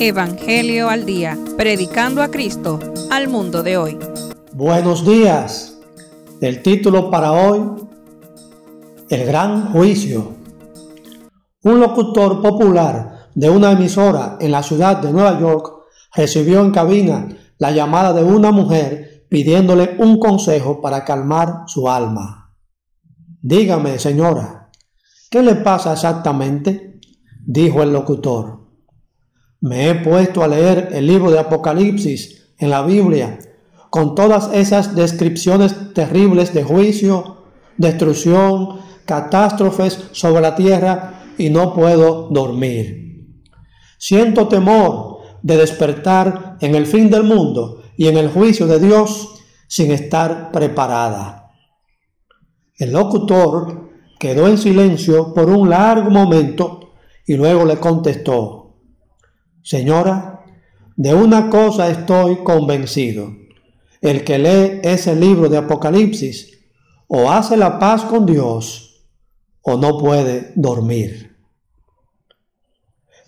Evangelio al Día, predicando a Cristo al mundo de hoy. Buenos días. El título para hoy, El Gran Juicio. Un locutor popular de una emisora en la ciudad de Nueva York recibió en cabina la llamada de una mujer pidiéndole un consejo para calmar su alma. Dígame, señora, ¿qué le pasa exactamente? dijo el locutor. Me he puesto a leer el libro de Apocalipsis en la Biblia, con todas esas descripciones terribles de juicio, destrucción, catástrofes sobre la tierra y no puedo dormir. Siento temor de despertar en el fin del mundo y en el juicio de Dios sin estar preparada. El locutor quedó en silencio por un largo momento y luego le contestó, Señora, de una cosa estoy convencido. El que lee ese libro de Apocalipsis o hace la paz con Dios o no puede dormir.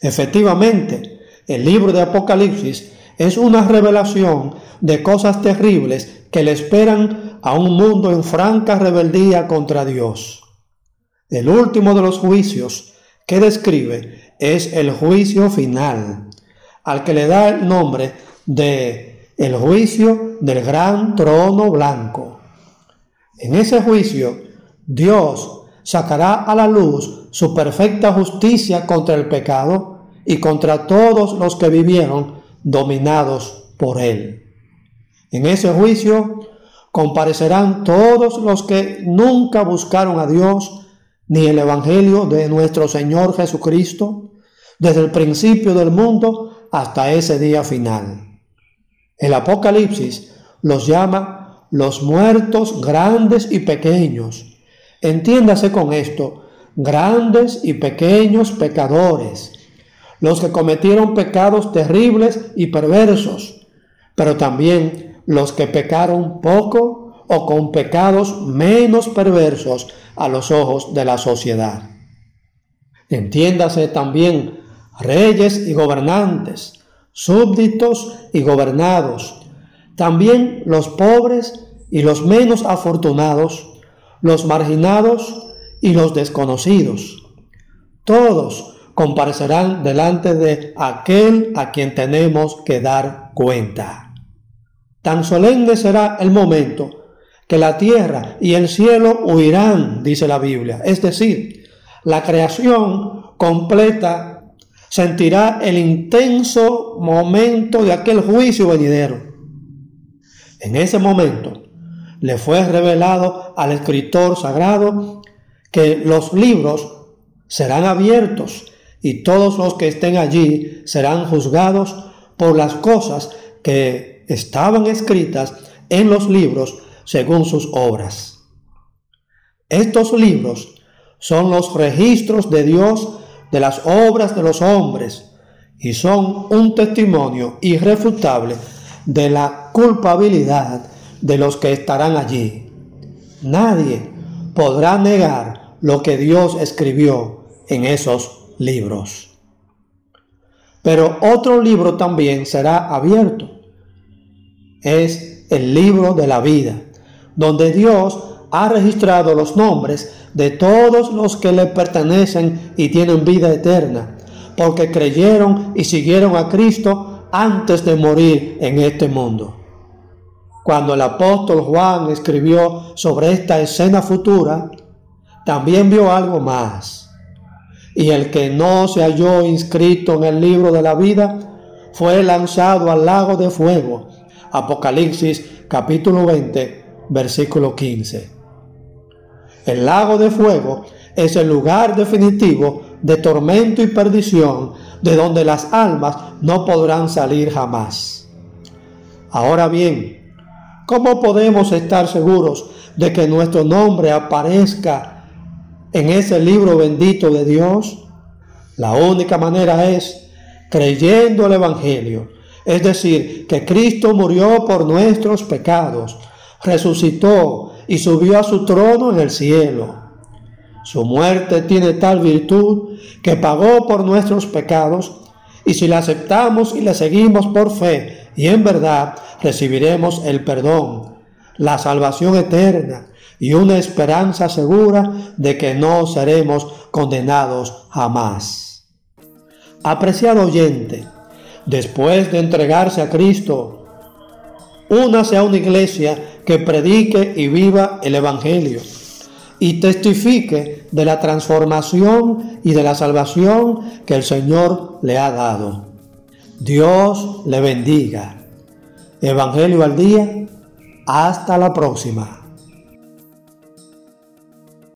Efectivamente, el libro de Apocalipsis es una revelación de cosas terribles que le esperan a un mundo en franca rebeldía contra Dios. El último de los juicios que describe es el juicio final al que le da el nombre de el juicio del gran trono blanco. En ese juicio, Dios sacará a la luz su perfecta justicia contra el pecado y contra todos los que vivieron dominados por él. En ese juicio comparecerán todos los que nunca buscaron a Dios ni el Evangelio de nuestro Señor Jesucristo desde el principio del mundo hasta ese día final. El Apocalipsis los llama los muertos grandes y pequeños. Entiéndase con esto, grandes y pequeños pecadores, los que cometieron pecados terribles y perversos, pero también los que pecaron poco o con pecados menos perversos a los ojos de la sociedad. Entiéndase también reyes y gobernantes, súbditos y gobernados, también los pobres y los menos afortunados, los marginados y los desconocidos. Todos comparecerán delante de aquel a quien tenemos que dar cuenta. Tan solemne será el momento que la tierra y el cielo huirán, dice la Biblia. Es decir, la creación completa sentirá el intenso momento de aquel juicio venidero. En ese momento le fue revelado al escritor sagrado que los libros serán abiertos y todos los que estén allí serán juzgados por las cosas que estaban escritas en los libros según sus obras. Estos libros son los registros de Dios de las obras de los hombres y son un testimonio irrefutable de la culpabilidad de los que estarán allí. Nadie podrá negar lo que Dios escribió en esos libros. Pero otro libro también será abierto. Es el libro de la vida, donde Dios ha registrado los nombres de todos los que le pertenecen y tienen vida eterna, porque creyeron y siguieron a Cristo antes de morir en este mundo. Cuando el apóstol Juan escribió sobre esta escena futura, también vio algo más. Y el que no se halló inscrito en el libro de la vida fue lanzado al lago de fuego. Apocalipsis capítulo 20, versículo 15. El lago de fuego es el lugar definitivo de tormento y perdición de donde las almas no podrán salir jamás. Ahora bien, ¿cómo podemos estar seguros de que nuestro nombre aparezca en ese libro bendito de Dios? La única manera es creyendo el Evangelio, es decir, que Cristo murió por nuestros pecados, resucitó y subió a su trono en el cielo. Su muerte tiene tal virtud que pagó por nuestros pecados Y si la aceptamos y la seguimos por fe y en verdad, recibiremos el perdón, la salvación eterna y una esperanza segura de que no seremos condenados jamás. Apreciado oyente, después de entregarse a Cristo, únase a una iglesia que predique y viva el Evangelio y testifique de la transformación y de la salvación que el Señor le ha dado. Dios le bendiga. Evangelio al día. Hasta la próxima.